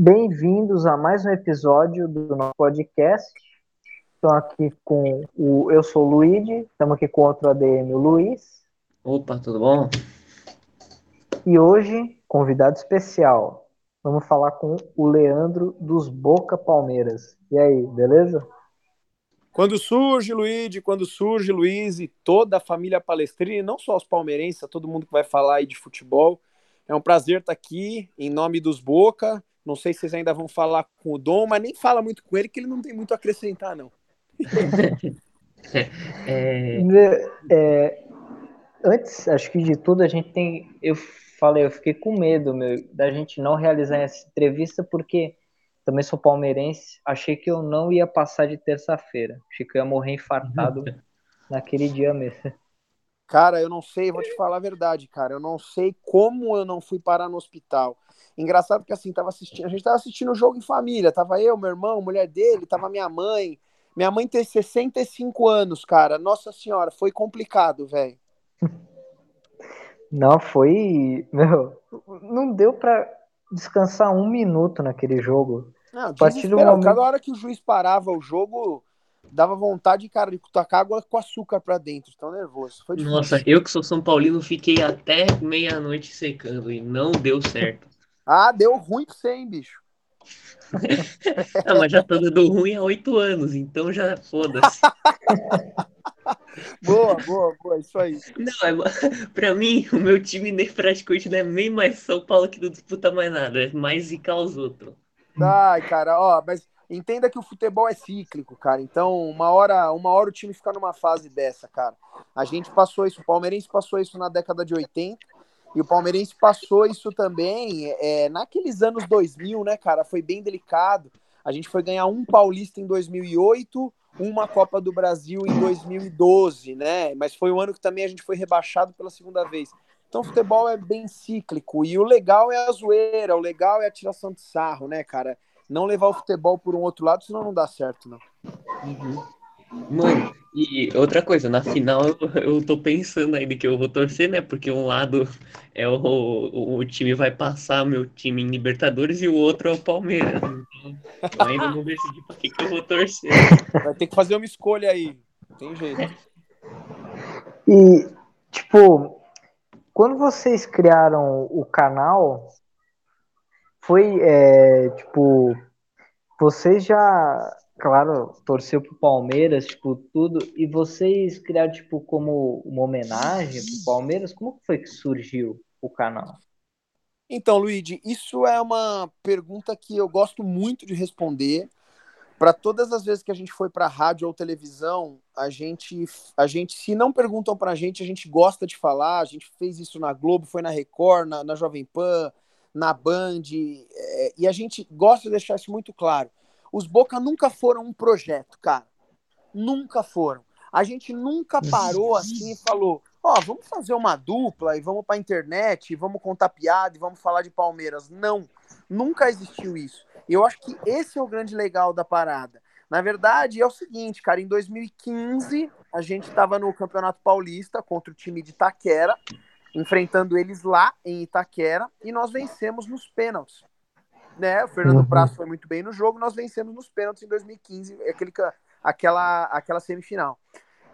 Bem-vindos a mais um episódio do nosso podcast. Estou aqui com o. Eu sou o Luigi, estamos aqui com outro ADM, o Luiz. Opa, tudo bom? E hoje, convidado especial, vamos falar com o Leandro dos Boca Palmeiras. E aí, beleza? Quando surge Luigi, quando surge Luiz e toda a família palestrina, e não só os palmeirenses, todo mundo que vai falar aí de futebol. É um prazer estar aqui em nome dos Boca. Não sei se vocês ainda vão falar com o Dom, mas nem fala muito com ele, que ele não tem muito a acrescentar, não. é... É, antes, acho que de tudo, a gente tem. Eu falei, eu fiquei com medo meu, da gente não realizar essa entrevista, porque também sou palmeirense, achei que eu não ia passar de terça-feira. Achei que eu ia morrer infartado naquele dia mesmo. Cara, eu não sei, vou te falar a verdade, cara. Eu não sei como eu não fui parar no hospital. Engraçado que assim, tava assistindo, a gente tava assistindo o jogo em família, tava eu, meu irmão, mulher dele, tava minha mãe. Minha mãe tem 65 anos, cara. Nossa senhora, foi complicado, velho. Não, foi. Meu, não deu para descansar um minuto naquele jogo. Não, a partir do momento... Cada hora que o juiz parava o jogo, dava vontade, cara, de tacar água com açúcar pra dentro, tão nervoso. Foi Nossa, eu que sou São Paulino fiquei até meia-noite secando e não deu certo. ah, deu ruim pra você, hein, bicho? não, mas já tá dando ruim há oito anos, então já foda-se. boa, boa, boa, isso aí. Não, é, pra mim, o meu time nem praticamente não é nem mais São Paulo que não disputa mais nada, é mais zicar os outros. Ai, cara, ó, mas entenda que o futebol é cíclico, cara. Então, uma hora, uma hora o time fica numa fase dessa, cara. A gente passou isso, o Palmeirense passou isso na década de 80 e o Palmeirense passou isso também é, naqueles anos 2000, né, cara? Foi bem delicado. A gente foi ganhar um Paulista em 2008, uma Copa do Brasil em 2012, né? Mas foi um ano que também a gente foi rebaixado pela segunda vez. Então, o futebol é bem cíclico. E o legal é a zoeira, o legal é a tiração de sarro, né, cara? Não levar o futebol por um outro lado, senão não dá certo, não. Uhum. Mano, e outra coisa, na final eu, eu tô pensando ainda que eu vou torcer, né? Porque um lado é o, o, o time vai passar meu time em Libertadores e o outro é o Palmeiras. Então, eu ainda não decidi pra que, que eu vou torcer. Vai ter que fazer uma escolha aí. Tem jeito. E, tipo, quando vocês criaram o canal, foi, é, tipo, vocês já claro, torceu pro Palmeiras, tipo, tudo, e vocês criaram, tipo, como uma homenagem pro Palmeiras? Como foi que surgiu o canal? Então, Luigi, isso é uma pergunta que eu gosto muito de responder. Para todas as vezes que a gente foi para rádio ou televisão, a gente, a gente, se não perguntam para a gente, a gente gosta de falar. A gente fez isso na Globo, foi na Record, na, na Jovem Pan, na Band, é, e a gente gosta de deixar isso muito claro. Os Boca nunca foram um projeto, cara. Nunca foram. A gente nunca parou assim e falou: Ó, oh, vamos fazer uma dupla e vamos pra internet e vamos contar piada e vamos falar de Palmeiras. Não, nunca existiu isso. E eu acho que esse é o grande legal da parada. Na verdade, é o seguinte, cara, em 2015 a gente estava no Campeonato Paulista contra o time de Itaquera, enfrentando eles lá em Itaquera, e nós vencemos nos pênaltis né? O Fernando uhum. Prazo foi muito bem no jogo, nós vencemos nos pênaltis em 2015, aquele, aquela, aquela semifinal.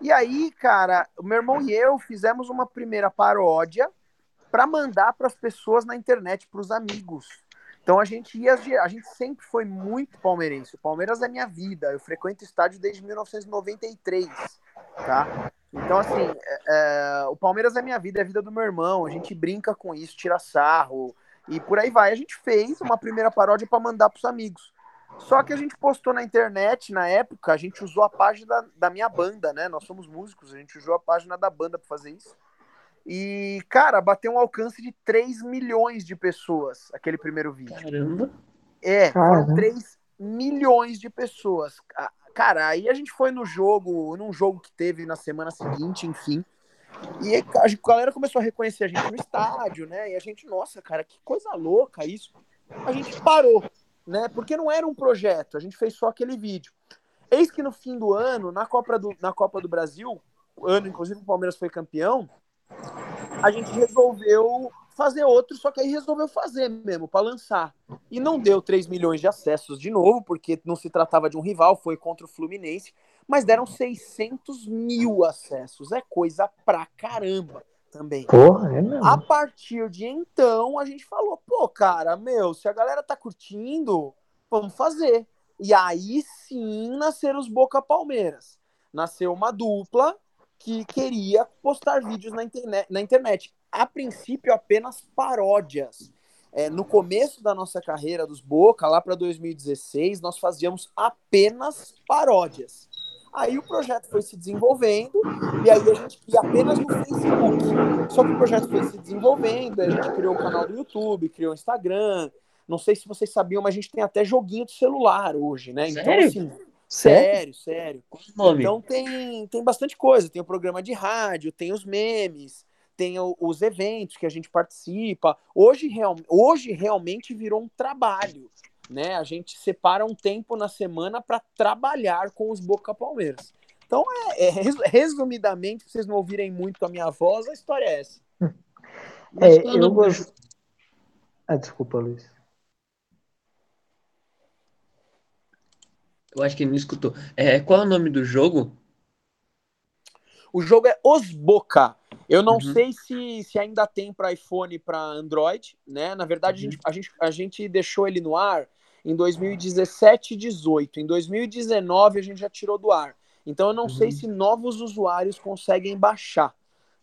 E aí, cara, o meu irmão e eu fizemos uma primeira paródia para mandar para as pessoas na internet, para os amigos. Então a gente ia, a gente sempre foi muito palmeirense. O Palmeiras é minha vida. Eu frequento estádio desde 1993, tá? Então assim, é, é, o Palmeiras é minha vida, é a vida do meu irmão. A gente brinca com isso, tira sarro. E por aí vai. A gente fez uma primeira paródia para mandar para os amigos. Só que a gente postou na internet, na época, a gente usou a página da, da minha banda, né? Nós somos músicos, a gente usou a página da banda para fazer isso. E, cara, bateu um alcance de 3 milhões de pessoas aquele primeiro vídeo. Caramba! É, foram 3 milhões de pessoas. Cara, aí a gente foi no jogo, num jogo que teve na semana seguinte, enfim. E a galera começou a reconhecer a gente no estádio, né? E a gente, nossa, cara, que coisa louca isso. A gente parou, né? Porque não era um projeto, a gente fez só aquele vídeo. Eis que no fim do ano, na Copa do, na Copa do Brasil, ano inclusive o Palmeiras foi campeão, a gente resolveu fazer outro, só que aí resolveu fazer mesmo, para lançar. E não deu 3 milhões de acessos de novo, porque não se tratava de um rival, foi contra o Fluminense, mas deram 600 mil acessos. É coisa pra caramba também. Porra, é mesmo. A partir de então, a gente falou, pô, cara, meu, se a galera tá curtindo, vamos fazer. E aí sim nasceram os Boca Palmeiras. Nasceu uma dupla que queria postar vídeos na internet. Na internet a princípio apenas paródias. É, no começo da nossa carreira dos Boca, lá para 2016, nós fazíamos apenas paródias. Aí o projeto foi se desenvolvendo, e aí a gente ia apenas no Facebook. Só que o projeto foi se desenvolvendo, a gente criou o canal do YouTube, criou o Instagram. Não sei se vocês sabiam, mas a gente tem até joguinho de celular hoje, né? Sério? Então, assim, sério, sério. Qual o nome? Então tem, tem bastante coisa. Tem o programa de rádio, tem os memes, tem os eventos que a gente participa. Hoje, real, hoje realmente virou um trabalho. Né? A gente separa um tempo na semana para trabalhar com os Boca Palmeiras. Então, é, é, res- resumidamente, vocês não ouvirem muito a minha voz, a história é essa. É, eu do gosto. Ah, desculpa, Luiz. Eu acho que ele não escutou. É, qual é o nome do jogo? O jogo é Os Boca. Eu não Uhum. sei se, se ainda tem para iPhone e para Android, né? Na verdade, a, gente, a, gente, a gente deixou ele no ar em 2017 e 18. Em 2019 a gente já tirou do ar. Então eu não sei se novos usuários conseguem baixar,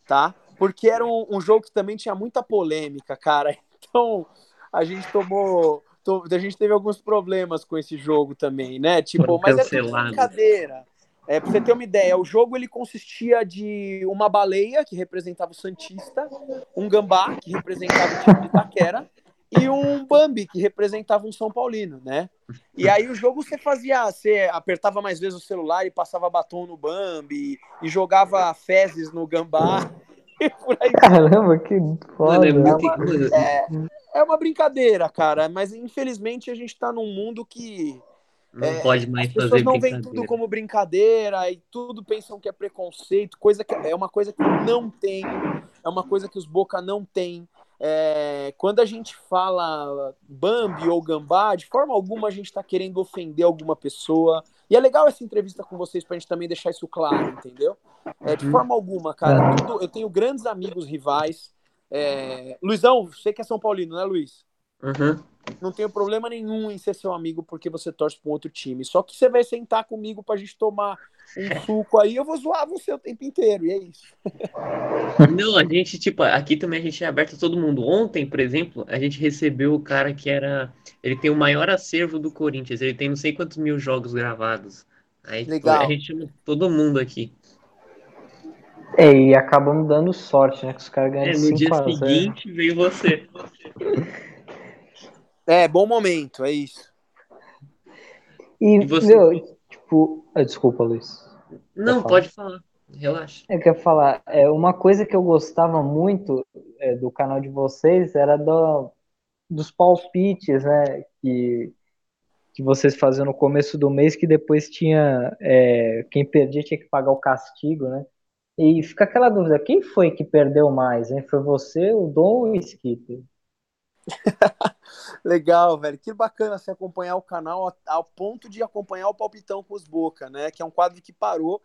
tá? Porque era um, um jogo que também tinha muita polêmica, cara. Então a gente tomou. to- A gente teve alguns problemas com esse jogo também, né? Tipo, Foram mas é tudo cancelados. brincadeira. É, pra você ter uma ideia, o jogo ele consistia de uma baleia, que representava o Santista, um gambá, que representava o time de Itaquera, e um Bambi, que representava um São Paulino, né? E aí o jogo você fazia, você apertava mais vezes o celular e passava batom no Bambi, e jogava fezes no gambá, e por aí Caramba, que foda. Mano, é né? muito... mano, é uma brincadeira, cara, mas infelizmente a gente tá num mundo que não É, pode mais as pessoas fazer não veem tudo como brincadeira e tudo pensam que é preconceito, coisa que é uma coisa que não tem, é uma coisa que os Boca não tem. É, quando a gente fala Bambi ou Gambá, de forma alguma a gente está querendo ofender alguma pessoa. E é legal essa entrevista com vocês para a gente também deixar isso claro, entendeu? É, de forma alguma, cara. tudo- eu tenho grandes amigos rivais. É, Luizão, você que é São Paulino, né, Luiz? Uhum. Não tenho problema nenhum em ser seu amigo porque você torce para um outro time. Só que você vai sentar comigo pra gente tomar um suco aí, eu vou zoar você o tempo inteiro, e é isso. Não, a gente, tipo, aqui também a gente é aberto a todo mundo. Ontem, por exemplo, a gente recebeu o cara que era. Ele tem o maior acervo do Corinthians, ele tem não sei quantos mil jogos gravados. Aí tipo, Legal. a gente chama todo mundo aqui. É, e acabamos dando sorte, né? Que os caras É, ganham no 5 dia a 0 seguinte veio você. É, bom momento, é isso. E, E você? meu, tipo. ah, desculpa, Luiz. Não, falar? pode falar. Relaxa. Eu quero falar, é, uma coisa que eu gostava muito é, do canal de vocês era do, dos palpites, né? Que, que vocês faziam no começo do mês, que depois tinha. é, quem perdia tinha que pagar o castigo, né? E fica aquela dúvida, quem foi que perdeu mais, hein? Foi você, o Dom ou o Skitter? Legal, velho. Que bacana você acompanhar o canal ao ponto de acompanhar o Palpitão com os Boca, né? Que é um quadro que parou.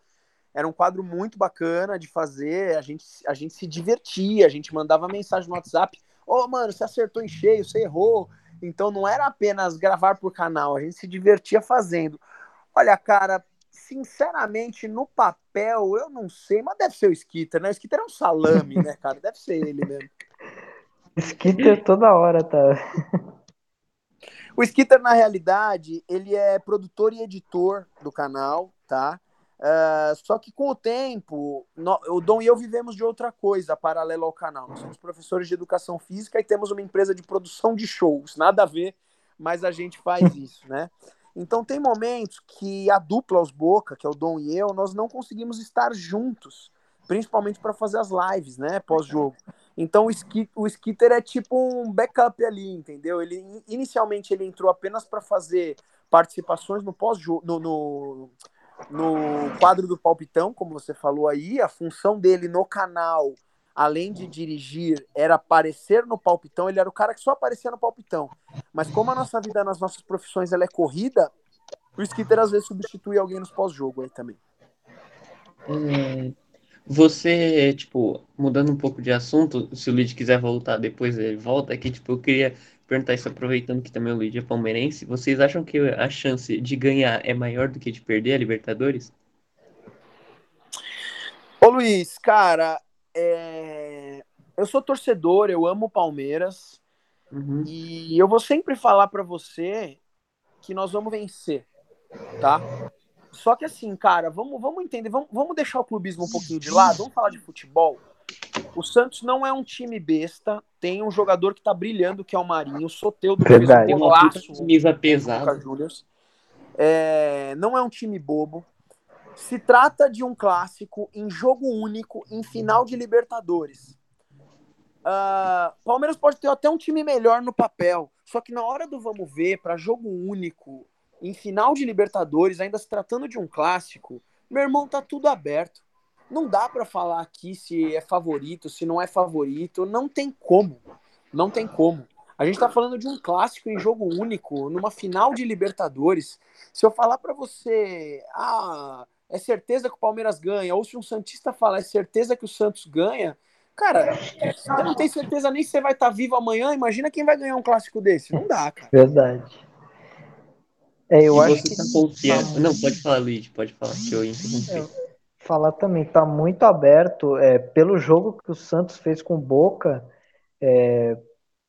Era um quadro muito bacana de fazer. A gente, a gente se divertia, a gente mandava mensagem no WhatsApp. Ô, mano, você acertou em cheio, você errou. Então não era apenas gravar por canal, a gente se divertia fazendo. Olha, cara, sinceramente, no papel, eu não sei, mas deve ser o Skitter, né? O Skitter é um salame, né, cara? Deve ser ele mesmo. Skitter toda hora tá. O Skitter, na realidade, ele é produtor e editor do canal, tá? Ah, só que com o tempo, o Dom e eu vivemos de outra coisa paralela ao canal. Nós somos professores de educação física e temos uma empresa de produção de shows. Nada a ver, mas a gente faz isso, né? Então tem momentos que a dupla Os Boca, que é o Dom e eu, nós não conseguimos estar juntos, principalmente para fazer as lives, né, pós-jogo. Então o, Ski, o Skitter é tipo um backup ali, entendeu? Ele inicialmente ele entrou apenas para fazer participações no pós-jogo, no, no, no quadro do palpitão, como você falou aí. A função dele no canal além de dirigir, era aparecer no palpitão, ele era o cara que só aparecia no palpitão. Mas como a nossa vida nas nossas profissões ela é corrida, o Skitter às vezes substitui alguém nos pós-jogo aí também. É, você, tipo, mudando um pouco de assunto, se o Luiz quiser voltar depois ele volta, aqui, tipo, eu queria perguntar isso aproveitando que também o Luiz é palmeirense, vocês acham que a chance de ganhar é maior do que de perder a Libertadores? Ô Luiz, cara, é... eu sou torcedor, eu amo Palmeiras uhum. e eu vou sempre falar para você que nós vamos vencer, tá? Só que assim, cara, vamos, vamos entender, vamos, vamos deixar o clubismo um pouquinho de lado, vamos falar de futebol. O Santos não é um time besta, tem um jogador que tá brilhando, que é o Marinho, o Soteudo Verdade. fez um golaço. Camisa pesada. É, não é um time bobo. Se trata de um clássico em jogo único, em final de Libertadores. Uh, Palmeiras pode ter até um time melhor no papel, só que na hora do vamos ver, para jogo único, em final de Libertadores, ainda se tratando de um clássico, meu irmão, tá tudo aberto. Não dá para falar aqui se é favorito, se não é favorito, não tem como. Não tem como. A gente tá falando de um clássico em jogo único, numa final de Libertadores. Se eu falar para você, ah, é certeza que o Palmeiras ganha, ou se um Santista falar, é certeza que o Santos ganha, cara, você não tem certeza nem se você vai estar tá vivo amanhã, imagina quem vai ganhar um clássico desse. Não dá, cara. Verdade. É, eu e acho que... tá confiando. Não, pode falar, Luiz, pode falar, que eu interrompi. É, falar também, tá muito aberto. É, pelo jogo que o Santos fez com o Boca, é,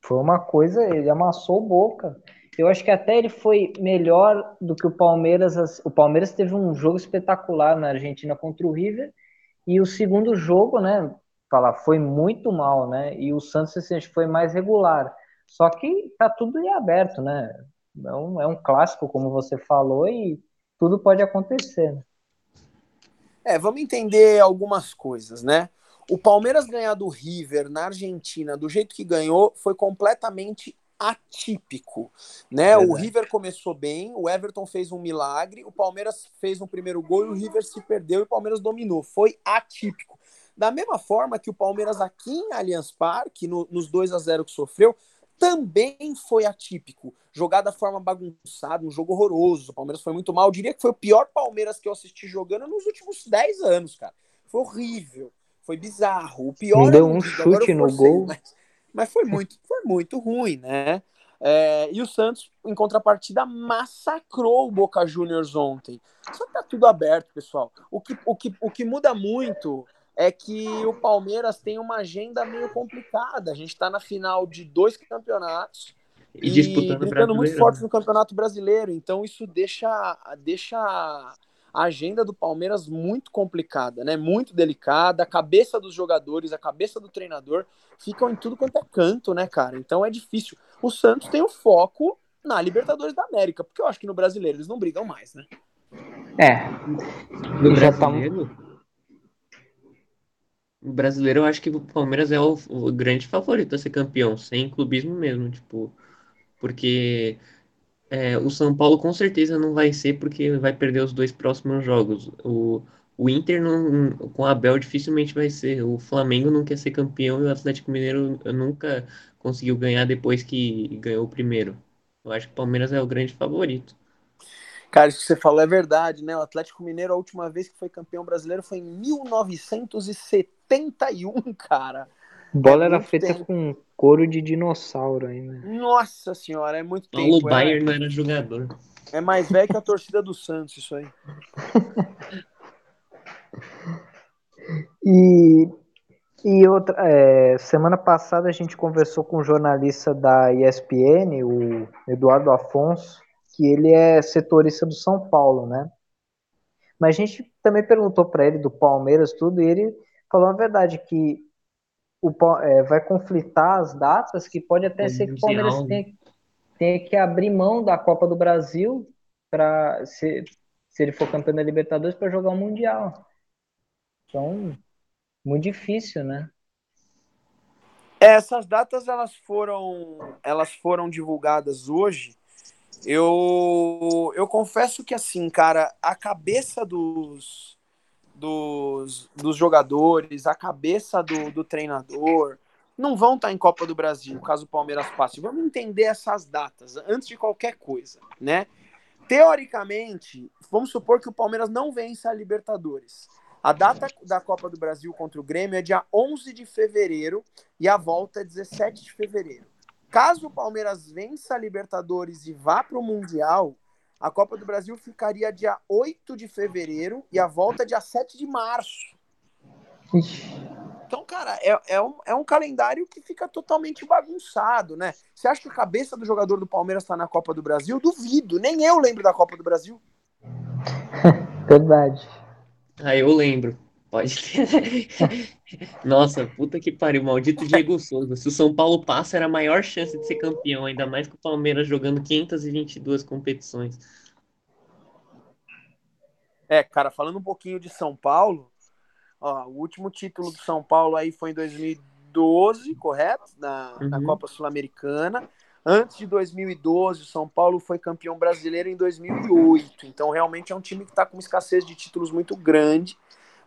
foi uma coisa, ele amassou o Boca. Eu acho que até ele foi melhor do que o Palmeiras. O Palmeiras teve um jogo espetacular na Argentina contra o River. E o segundo jogo, né? Falar, foi muito mal, né? E o Santos assim, foi mais regular. Só que tá tudo em aberto, né? É um, é um clássico, como você falou, e tudo pode acontecer. Né? É, vamos entender algumas coisas, né? O Palmeiras ganhar do River na Argentina do jeito que ganhou foi completamente atípico, né? O River começou bem, o Everton fez um milagre, o Palmeiras fez um primeiro gol e o River se perdeu e o Palmeiras dominou. Foi atípico. Da mesma forma que o Palmeiras aqui em Allianz Parque, no, nos 2 a 0 que sofreu, também foi atípico. Jogar da forma bagunçada, um jogo horroroso. O Palmeiras foi muito mal. Eu diria que foi o pior Palmeiras que eu assisti jogando nos últimos 10 anos, cara. Foi horrível. Foi bizarro. O pior. Não deu um chute no gol. Mas, mas, foi muito, foi muito ruim, né? É, e o Santos, em contrapartida, massacrou o Boca Juniors ontem. Só tá tudo aberto, pessoal. O que, o que, o que muda muito é que o Palmeiras tem uma agenda meio complicada. A gente está na final de dois campeonatos e, e disputando muito forte no Campeonato Brasileiro. Então isso deixa, deixa a agenda do Palmeiras muito complicada, né? Muito delicada. A cabeça dos jogadores, a cabeça do treinador ficam em tudo quanto é canto, né, cara? Então é difícil. O Santos tem o foco na Libertadores da América, porque eu acho que no Brasileiro eles não brigam mais, né? É. No já tá brasileiro, brasileiro, eu acho que o Palmeiras é o, o, grande favorito a ser campeão, sem clubismo mesmo, tipo, porque é, o São Paulo com certeza não vai ser porque vai perder os dois próximos jogos. O, o Inter não, com a Abel dificilmente vai ser. O Flamengo não quer ser campeão e o Atlético Mineiro nunca conseguiu ganhar depois que ganhou o primeiro. Eu acho que o Palmeiras é o grande favorito. Cara, isso que você falou é verdade, né? O Atlético Mineiro, a última vez que foi campeão brasileiro foi em 1971, cara. Bola é era feita tempo. com couro de dinossauro ainda. Nossa senhora, é muito Paulo tempo. O Baier é... não era jogador. É mais velho que a torcida do Santos, isso aí. e e outra, é, semana passada a gente conversou com um jornalista da ESPN, o Eduardo Afonso, que ele é setorista do São Paulo, né? Mas a gente também perguntou para ele do Palmeiras tudo e ele falou a verdade que o, é, vai conflitar as datas, que pode até é ser que o Palmeiras tenha, tenha, que abrir mão da Copa do Brasil para se, se ele for campeão da Libertadores para jogar o Mundial. Então, muito difícil, né? Essas datas elas foram elas foram divulgadas hoje eu, eu confesso que, assim, cara, a cabeça dos, dos, dos jogadores, a cabeça do, do treinador, não vão estar em Copa do Brasil, caso o Palmeiras passe. Vamos entender essas datas antes de qualquer coisa, né? Teoricamente, vamos supor que o Palmeiras não vença a Libertadores. A data da Copa do Brasil contra o Grêmio é dia 11 de fevereiro e a volta é 17 de fevereiro. Caso o Palmeiras vença a Libertadores e vá para o Mundial, a Copa do Brasil ficaria dia 8 de fevereiro e a volta dia 7 de março. Então, cara, é, é, um, é um calendário que fica totalmente bagunçado, né? Você acha que a cabeça do jogador do Palmeiras está na Copa do Brasil? Duvido, nem eu lembro da Copa do Brasil. Verdade. Ah, eu lembro. Pode ter. Nossa, puta que pariu, maldito Diego Souza. Se o São Paulo passa, era a maior chance de ser campeão, ainda mais que o Palmeiras jogando 522 competições. É, cara, falando um pouquinho de São Paulo, ó, o último título do São Paulo aí foi em 2012, correto? Na, uhum. na Copa Sul-Americana. Antes de 2012, o São Paulo foi campeão brasileiro em 2008. Então, realmente é um time que está com uma escassez de títulos muito grande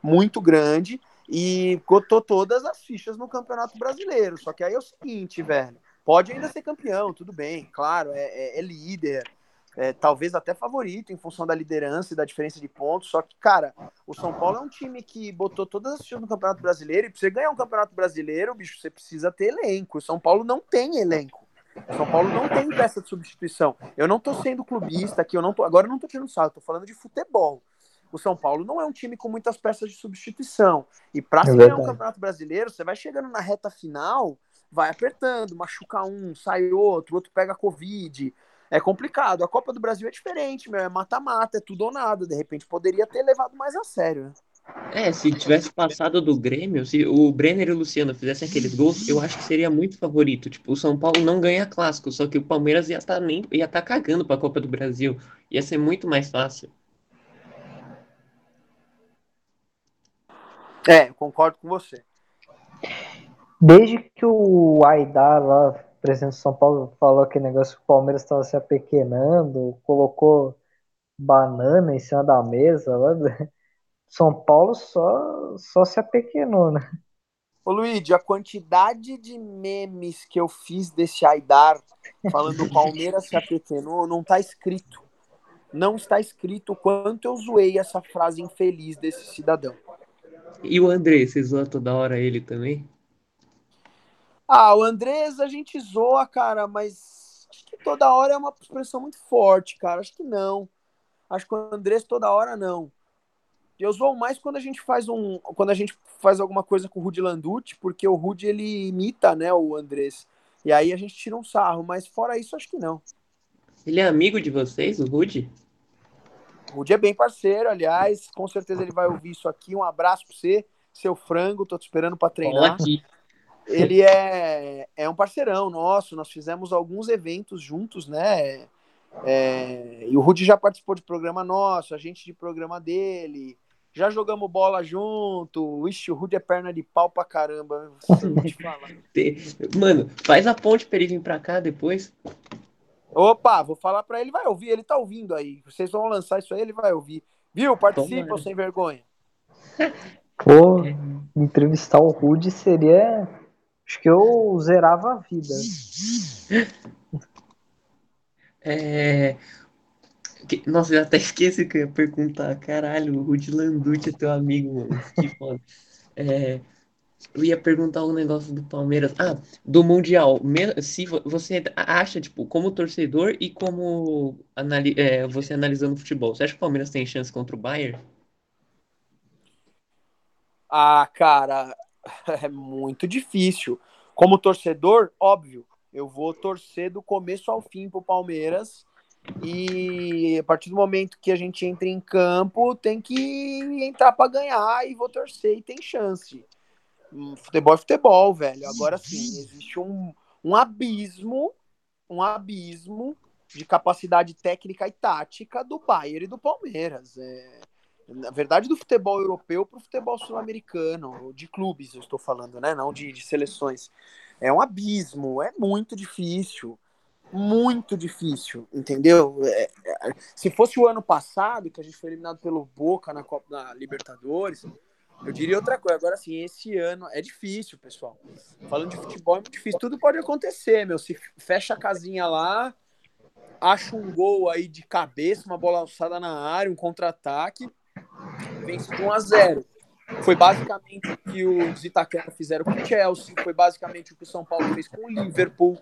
muito grande e cotou todas as fichas no Campeonato Brasileiro. Só que aí é o seguinte, velho, pode ainda ser campeão, tudo bem, claro, é, é, é líder, é, talvez até favorito em função da liderança e da diferença de pontos. Só que, cara, o São Paulo é um time que botou todas as fichas no Campeonato Brasileiro e pra você ganhar um Campeonato Brasileiro, bicho, você precisa ter elenco. O São Paulo não tem elenco. O São Paulo não tem peça de substituição. Eu não tô sendo clubista aqui, eu não tô, agora eu não tô tirando salto, tô falando de futebol o São Paulo não é um time com muitas peças de substituição. E para é ganhar um campeonato brasileiro, você vai chegando na reta final, vai apertando, machuca um, sai outro, outro pega Covid. É complicado. A Copa do Brasil é diferente, meu. É mata-mata, é tudo ou nada. De repente poderia ter levado mais a sério, né? É, se tivesse passado do Grêmio, se o Brenner e o Luciano fizessem aqueles gols, eu acho que seria muito favorito. Tipo, o São Paulo não ganha clássico, só que o Palmeiras ia estar tá nem ia estar tá cagando para a Copa do Brasil. Ia ser muito mais fácil. É, concordo com você. Desde que o Aidar lá, presidente de São Paulo, falou que o negócio que o Palmeiras estava se apequenando, colocou banana em cima da mesa lá, São Paulo só, só se apequenou, né? Ô Luigi, a quantidade de memes que eu fiz desse Aidar falando o Palmeiras se apequenou não tá escrito. Não está escrito o quanto eu zoei essa frase infeliz desse cidadão. E o André, você zoa toda hora ele também? Ah, o Andrés a gente zoa, cara, mas acho que toda hora é uma expressão muito forte, cara. Acho que não. Acho que o Andrés toda hora não. Eu zoo mais quando a gente faz um, quando a gente faz alguma coisa com o Rudy Landucci, porque o Rudy ele imita, né, o Andrés. E aí a gente tira um sarro, mas fora isso acho que não. Ele é amigo de vocês, o Rudy? O Rudy é bem parceiro, aliás, com certeza ele vai ouvir isso aqui. Um abraço para você, seu frango, tô te esperando para treinar. Ele é, é um parceirão nosso, nós fizemos alguns eventos juntos, né? É, e o Rudy já participou de programa nosso, a gente de programa dele. Já jogamos bola junto. Ixi, o Rudy é perna de pau pra caramba. Mano, faz a ponte pra ele vir pra cá depois. Opa, vou falar para ele, vai ouvir, ele tá ouvindo aí. Vocês vão lançar isso aí, ele vai ouvir. Viu? Participam sem vergonha. Pô, entrevistar o Rude seria. Acho que eu zerava a vida. É. Nossa, eu até esqueci que eu ia perguntar. Caralho, o Rudy Landucci é teu amigo, mano. Que foda. É, eu ia perguntar um negócio do Palmeiras. Ah, do Mundial. Se você acha, tipo, como torcedor e como anali é, você analisando o futebol, você acha que o Palmeiras tem chance contra o Bayern? Ah, cara, é muito difícil. Como torcedor, óbvio, eu vou torcer do começo ao fim pro Palmeiras. E a partir do momento que a gente entra em campo, tem que entrar para ganhar e vou torcer e tem chance futebol é futebol, velho. Agora sim, existe um, um abismo, um abismo de capacidade técnica e tática do Bayern e do Palmeiras. É, na verdade, do futebol europeu para o futebol sul-americano, de clubes, eu estou falando, né? Não de, de, seleções. É um abismo, é muito difícil. muito difícil, entendeu? É, é, se fosse o ano passado, que a gente foi eliminado pelo Boca na Copa da Libertadores, eu diria outra coisa. Agora, assim, esse ano é difícil, pessoal. Falando de futebol é muito difícil. Tudo pode acontecer, meu. Se fecha a casinha lá, acha um gol aí de cabeça, uma bola alçada na área, um contra-ataque, vence de 1 a 0 foi basicamente o que os Itaquera fizeram com o Chelsea, foi basicamente o que o São Paulo fez com o Liverpool,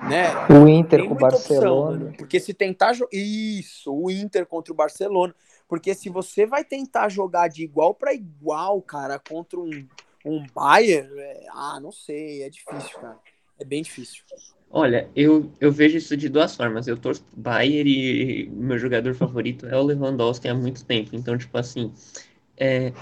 né? O Inter com o Barcelona. Opção, porque se tentar isso, o Inter contra o Barcelona, porque se você vai tentar jogar de igual para igual, cara, contra um um Bayern, é... ah, não sei, é difícil, cara. É bem difícil. Olha, eu, eu vejo isso de duas formas. Eu torço Bayern e meu jogador favorito é o Lewandowski há muito tempo. Então, tipo assim, é,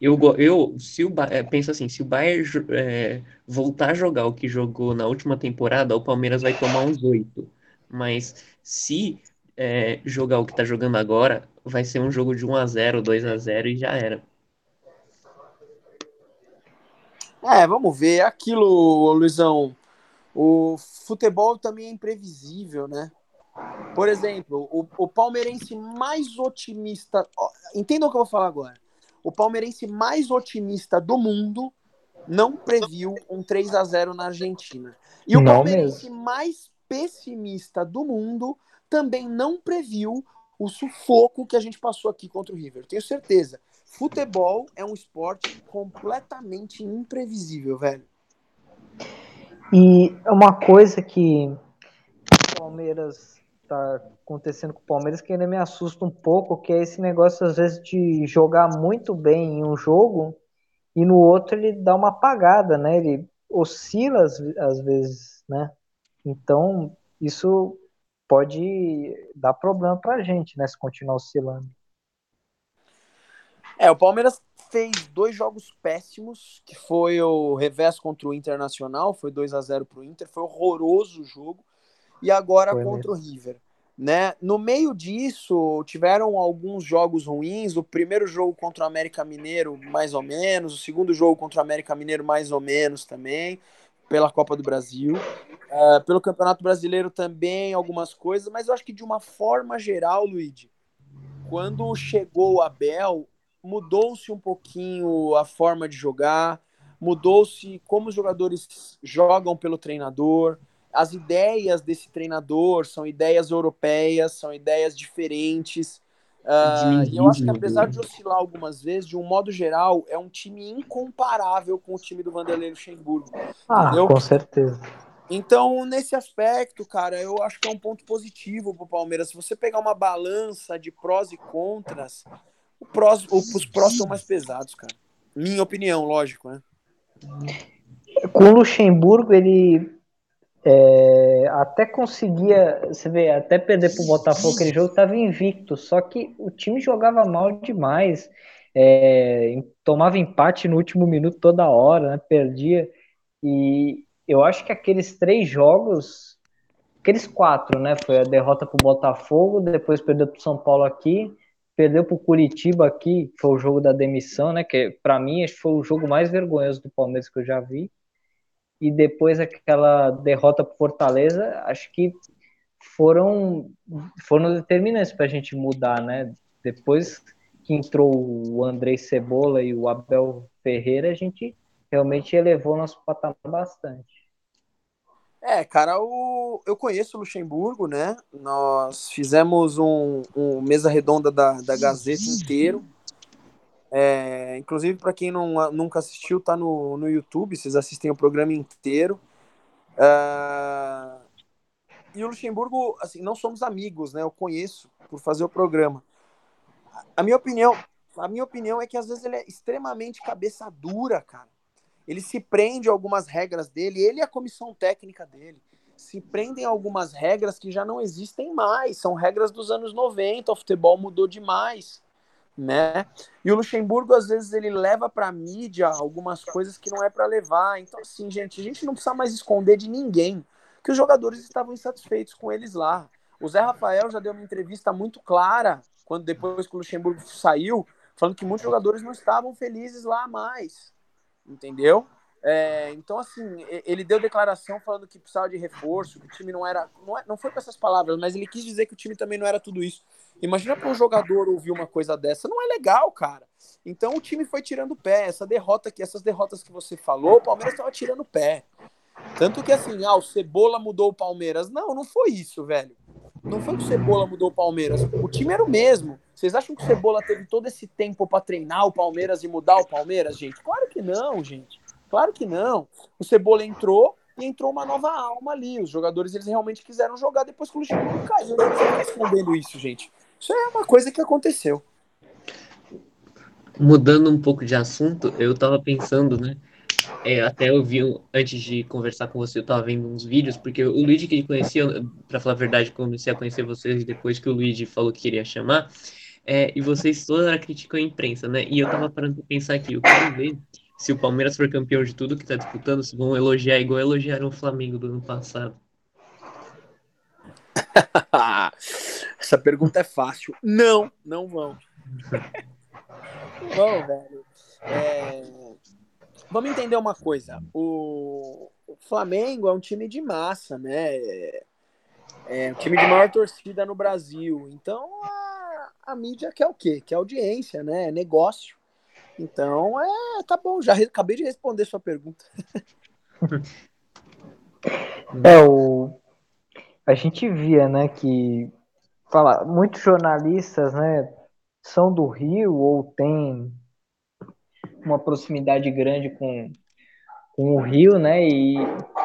eu, eu se o é, penso assim, se o Bayern é, voltar a jogar o que jogou na última temporada, o Palmeiras vai tomar uns oito. Mas se é, jogar o que tá jogando agora, vai ser um jogo de 1 a 0 2 a 0 e já era. É, vamos ver. Aquilo, Luizão, o futebol também é imprevisível, né? Por exemplo, o, o palmeirense mais otimista. Ó, entendam o que eu vou falar agora o palmeirense mais otimista do mundo não previu um 3 a 0 na Argentina. E o não palmeirense mesmo. mais pessimista do mundo também não previu o sufoco que a gente passou aqui contra o River. Tenho certeza. Futebol é um esporte completamente imprevisível, velho. E é uma coisa que o Palmeiras está acontecendo com o Palmeiras que ainda me assusta um pouco, que é esse negócio, às vezes, de jogar muito bem em um jogo e no outro ele dá uma apagada, né? Ele oscila às, às vezes, né? Então, isso pode dar problema para a gente, né? Se continuar oscilando. É, o Palmeiras fez dois jogos péssimos, que foi o revés contra o Internacional, foi 2 a 0 para o Inter, foi horroroso o jogo e agora Foi contra mesmo. o River. Né? No meio disso, tiveram alguns jogos ruins. O primeiro jogo contra o América Mineiro, mais ou menos. O segundo jogo contra o América Mineiro, mais ou menos também, pela Copa do Brasil. Uh, pelo Campeonato Brasileiro também, algumas coisas. Mas eu acho que de uma forma geral, Luigi, quando chegou o Abel, mudou-se um pouquinho a forma de jogar, mudou-se como os jogadores jogam pelo treinador as ideias desse treinador são ideias europeias, são ideias diferentes. Uh, e eu acho que apesar de oscilar algumas vezes, de um modo geral, é um time incomparável com o time do Vanderlei Luxemburgo. Ah, entendeu? com certeza. Então, nesse aspecto, cara, eu acho que é um ponto positivo para o Palmeiras. Se você pegar uma balança de prós e contras, prós, os prós são mais pesados, cara. Minha opinião, lógico, né? Com o Luxemburgo, ele é, até conseguia, você vê, até perder pro Botafogo aquele jogo, estava invicto, só que o time jogava mal demais, é, tomava empate no último minuto toda hora, né, perdia, e eu acho que aqueles três jogos, aqueles quatro, né, foi a derrota pro Botafogo, depois perdeu pro São Paulo aqui, perdeu pro Curitiba aqui, foi o jogo da demissão, né, que para mim foi o jogo mais vergonhoso do Palmeiras que eu já vi, e depois aquela derrota para Fortaleza, acho que foram foram determinantes para a gente mudar, né? Depois que entrou o Andrei Cebola e o Abel Ferreira, a gente realmente elevou nosso patamar bastante. É, cara, o... eu conheço o Luxemburgo, né? Nós fizemos um, um mesa redonda da, da Gazeta inteiro é, inclusive, para quem não, nunca assistiu, tá no, no YouTube, vocês assistem o programa inteiro. É, e o Luxemburgo, assim, não somos amigos, né? Eu conheço por fazer o programa. A minha opinião, a minha opinião é que às vezes ele é extremamente cabeça dura, cara. Ele se prende a algumas regras dele, ele e a comissão técnica dele se prendem a algumas regras que já não existem mais, são regras dos anos 90, o futebol mudou demais né? E o Luxemburgo, às vezes, ele leva para a mídia algumas coisas que não é para levar. Então, assim, gente, a gente não precisa mais esconder de ninguém que os jogadores estavam insatisfeitos com eles lá. O Zé Rafael já deu uma entrevista muito clara, quando depois que o Luxemburgo saiu, falando que muitos jogadores não estavam felizes lá mais. Entendeu? É, então, assim, ele deu declaração falando que precisava de reforço, que o time não era. Não, é, não foi com essas palavras, mas ele quis dizer que o time também não era tudo isso. Imagina para um jogador ouvir uma coisa dessa, não é legal, cara. Então o time foi tirando pé. Essa derrota aqui, essas derrotas que você falou, o Palmeiras estava tirando pé. Tanto que assim, ah, o Cebola mudou o Palmeiras. Não, não foi isso, velho. Não foi que o Cebola mudou o Palmeiras. O time era o mesmo. Vocês acham que o Cebola teve todo esse tempo para treinar o Palmeiras e mudar o Palmeiras, gente? Claro que não, gente. Claro que não. O Cebola entrou e entrou uma nova alma ali. Os jogadores eles realmente quiseram jogar depois que o Luxemburgo caiu. Não escondendo isso, gente. Isso é uma coisa que aconteceu. Mudando um pouco de assunto, eu tava pensando, né? É, até eu vi, antes de conversar com você, eu tava vendo uns vídeos, porque o Luigi que conhecia, para falar a verdade, comecei a conhecer vocês depois que o Luigi falou que queria chamar, é, e vocês toda hora criticam a imprensa, né? E eu tava parando pra pensar aqui, eu quero ver se o Palmeiras for campeão de tudo que tá disputando, se vão elogiar igual elogiaram o Flamengo do ano passado. Essa pergunta é fácil. Não, não vão. Bom, velho. É... Vamos entender uma coisa. O... o, Flamengo é um time de massa, né? É um time de maior torcida no Brasil. Então a, a mídia quer o quê? Quer audiência, né? É negócio. Então, é, tá bom, já acabei de responder sua pergunta. é, o, a gente via, né, que fala, muitos jornalistas, né, são do Rio ou têm uma proximidade grande com, com o Rio, né, e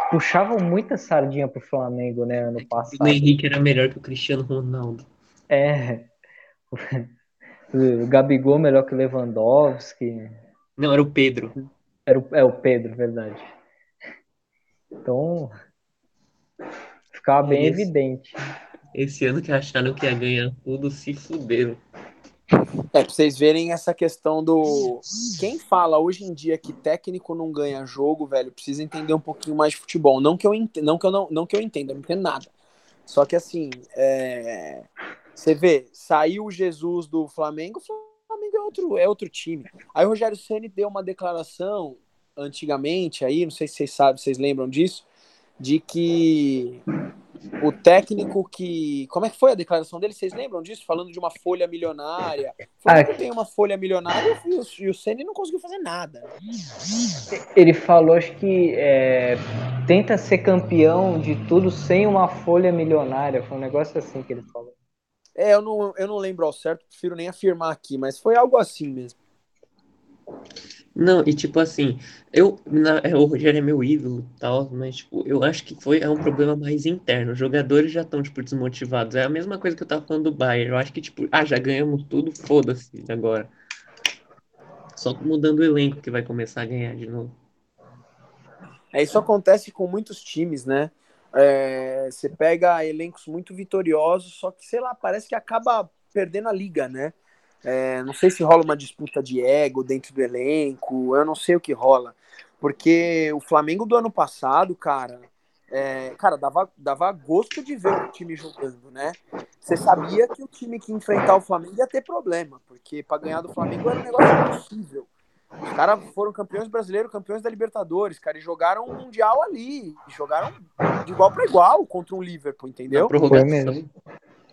puxavam muita sardinha pro Flamengo, né, ano passado. O Henrique era melhor que o Cristiano Ronaldo. É. O Gabigol melhor que Lewandowski. Não, era o Pedro. Era o, é o Pedro, verdade. Então, ficava bem esse, evidente. Esse ano que acharam que ia ganhar tudo, se fuderam. É, pra vocês verem essa questão do. Quem fala hoje em dia que técnico não ganha jogo, velho, precisa entender um pouquinho mais de futebol. Não que eu, ent... não que eu, não, não que eu entenda, não entendo nada. Só que assim, é... Você vê, saiu o Jesus do Flamengo, o Flamengo é outro, é outro time. Aí o Rogério Ceni deu uma declaração antigamente aí, não sei se vocês sabem, vocês lembram disso, de que o técnico que. Como é que foi a declaração dele? Vocês lembram disso? Falando de uma folha milionária. Ah, que tem uma folha milionária e o, e o Ceni não conseguiu fazer nada. Ele falou, acho que é, tenta ser campeão de tudo sem uma folha milionária. Foi um negócio assim que ele falou. É, eu não, eu não lembro ao certo, prefiro nem afirmar aqui, mas foi algo assim mesmo. Não, e tipo assim, eu, na, é, o Rogério é meu ídolo tal, mas tipo, eu acho que foi é um problema mais interno. Os jogadores já estão, tipo, desmotivados. É a mesma coisa que eu tava falando do Bayern. Eu acho que, tipo, ah, já ganhamos tudo, foda-se agora. Só mudando o elenco que vai começar a ganhar de novo. É, isso acontece com muitos times, né? É, você pega elencos muito vitoriosos, só que, sei lá, parece que acaba perdendo a liga, né? É, não sei se rola uma disputa de ego dentro do elenco, eu não sei o que rola. Porque o Flamengo do ano passado, cara, é, cara, dava, dava gosto de ver o time jogando, né? Você sabia que o time que enfrentar o Flamengo ia ter problema, porque para ganhar do Flamengo era um negócio impossível. Os caras foram campeões brasileiros, campeões da Libertadores, cara, e jogaram um Mundial ali. Jogaram de igual para igual contra um Liverpool, entendeu?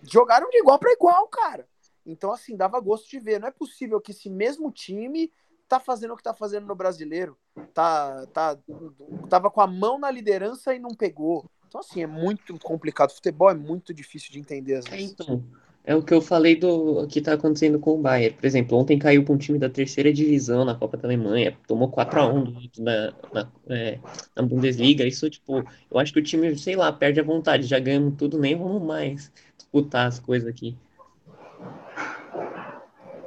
Jogaram de igual para igual, cara. Então, assim, dava gosto de ver. Não é possível que esse mesmo time tá fazendo o que tá fazendo no brasileiro. Tá, tá, tava com a mão na liderança e não pegou. Então, assim, é muito complicado. Futebol é muito difícil de entender às vezes. É, então, é o que eu falei do que tá acontecendo com o Bayern. Por exemplo, ontem caiu para um time da terceira divisão na Copa da Alemanha, tomou 4 a 1 na, na, é, na, Bundesliga. Isso, tipo, eu acho que o time, sei lá, perde a vontade. Já ganhamos tudo, nem vamos mais disputar as coisas aqui.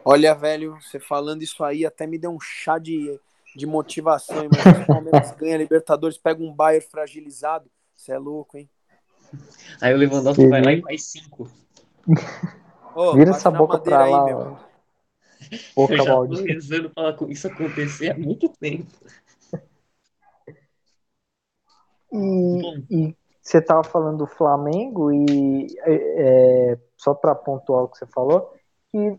Olha, velho, você falando isso aí até me deu um chá de, de motivação. Imagina o Palmeiras ganha Libertadores, pega um Bayern fragilizado. Você é louco, hein? Aí o Lewandowski vai lá e faz 5. Oh, Vira essa boca pra aí, lá. Meu. Boca eu já tô rezando pra isso acontecer há muito tempo. E, e você tava falando do Flamengo e é, é só para pontuar o que você falou, que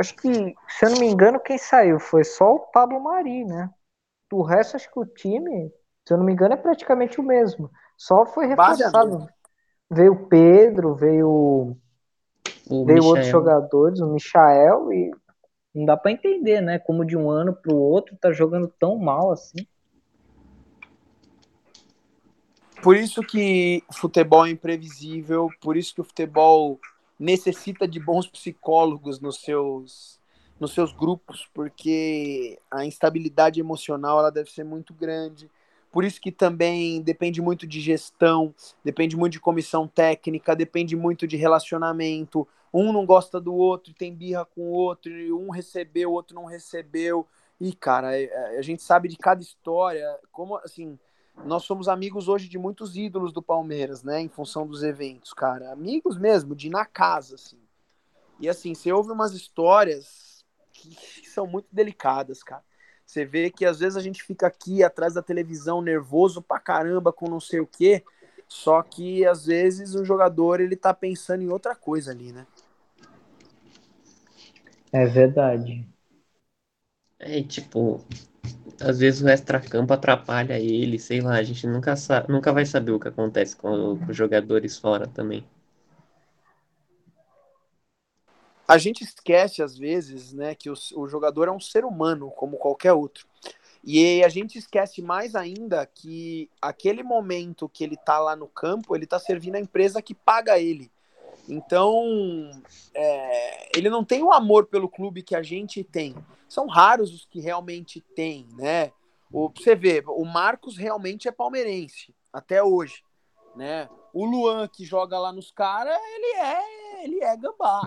acho que, se eu não me engano, quem saiu foi só o Pablo Mari, né? do resto, acho que o time, se eu não me engano, é praticamente o mesmo. Só foi reforçado. Veio o Pedro, veio, o veio outros jogadores, o Michael, e não dá para entender, né? Como de um ano para o outro tá jogando tão mal assim. Por isso que futebol é imprevisível, por isso que o futebol necessita de bons psicólogos nos seus nos seus grupos, porque a instabilidade emocional ela deve ser muito grande. Por isso que também depende muito de gestão, depende muito de comissão técnica, depende muito de relacionamento. Um não gosta do outro, tem birra com o outro, e um recebeu, o outro não recebeu. E, cara, é, é, a gente sabe de cada história, como assim, nós somos amigos hoje de muitos ídolos do Palmeiras, né, em função dos eventos, cara. Amigos mesmo, de ir na casa, assim. E assim, você ouve umas histórias que são muito delicadas, cara. Você vê que às vezes a gente fica aqui atrás da televisão nervoso pra caramba com não sei o quê, só que às vezes o jogador ele tá pensando em outra coisa ali, né? É verdade. É, tipo, às vezes o extra-campo atrapalha ele, sei lá, a gente nunca, nunca vai saber o que acontece com, com os jogadores fora também. a gente esquece às vezes, né, que o, o, jogador é um ser humano como qualquer outro. E a gente esquece mais ainda que aquele momento que ele tá lá no campo, ele tá servindo a empresa que paga ele. Então, é, ele não tem o amor pelo clube que a gente tem. São raros os que realmente têm, né? O, você vê, o Marcos realmente é palmeirense, até hoje, né? O Luan, que joga lá nos caras, ele é, ele é gambá.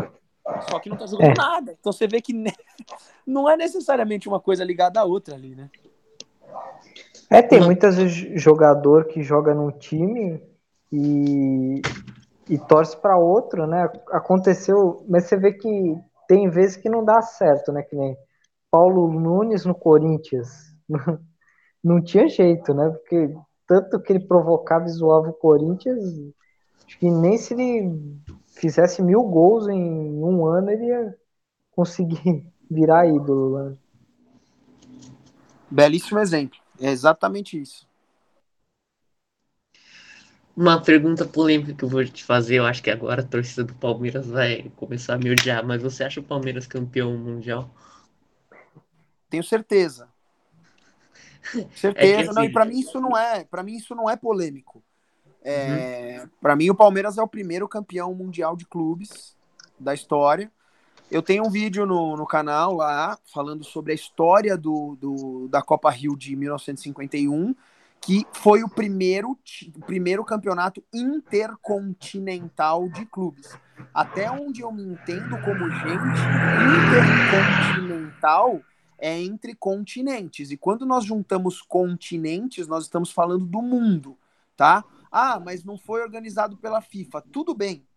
Só que não tá jogando é. nada. Então você vê que não é necessariamente uma coisa ligada à outra ali, né? É, tem muitas vezes jogador que joga num time e, e torce para outro, né? Aconteceu, mas você vê que tem vezes que não dá certo, né? Que nem Paulo Nunes no Corinthians. Não, não tinha jeito, né? Porque tanto que ele provocava e zoava o Corinthians, acho que nem se ele fizesse mil gols em um ano, ele ia conseguir virar ídolo. Né? Belíssimo exemplo. É exatamente isso. Uma pergunta polêmica que eu vou te fazer, eu acho que agora a torcida do Palmeiras vai começar a me odiar, mas você acha o Palmeiras campeão mundial? Tenho certeza. Certeza. É assim, não, e para mim isso não é, para mim isso não é polêmico. É, uhum. Para mim, o Palmeiras é o primeiro campeão mundial de clubes da história. Eu tenho um vídeo no, no canal lá falando sobre a história do, do, da Copa Rio de 1951, que foi o primeiro, o primeiro campeonato intercontinental de clubes. Até onde eu me entendo como gente, intercontinental é entre continentes. E quando nós juntamos continentes, nós estamos falando do mundo, tá? Ah, mas não foi organizado pela FIFA. Tudo bem,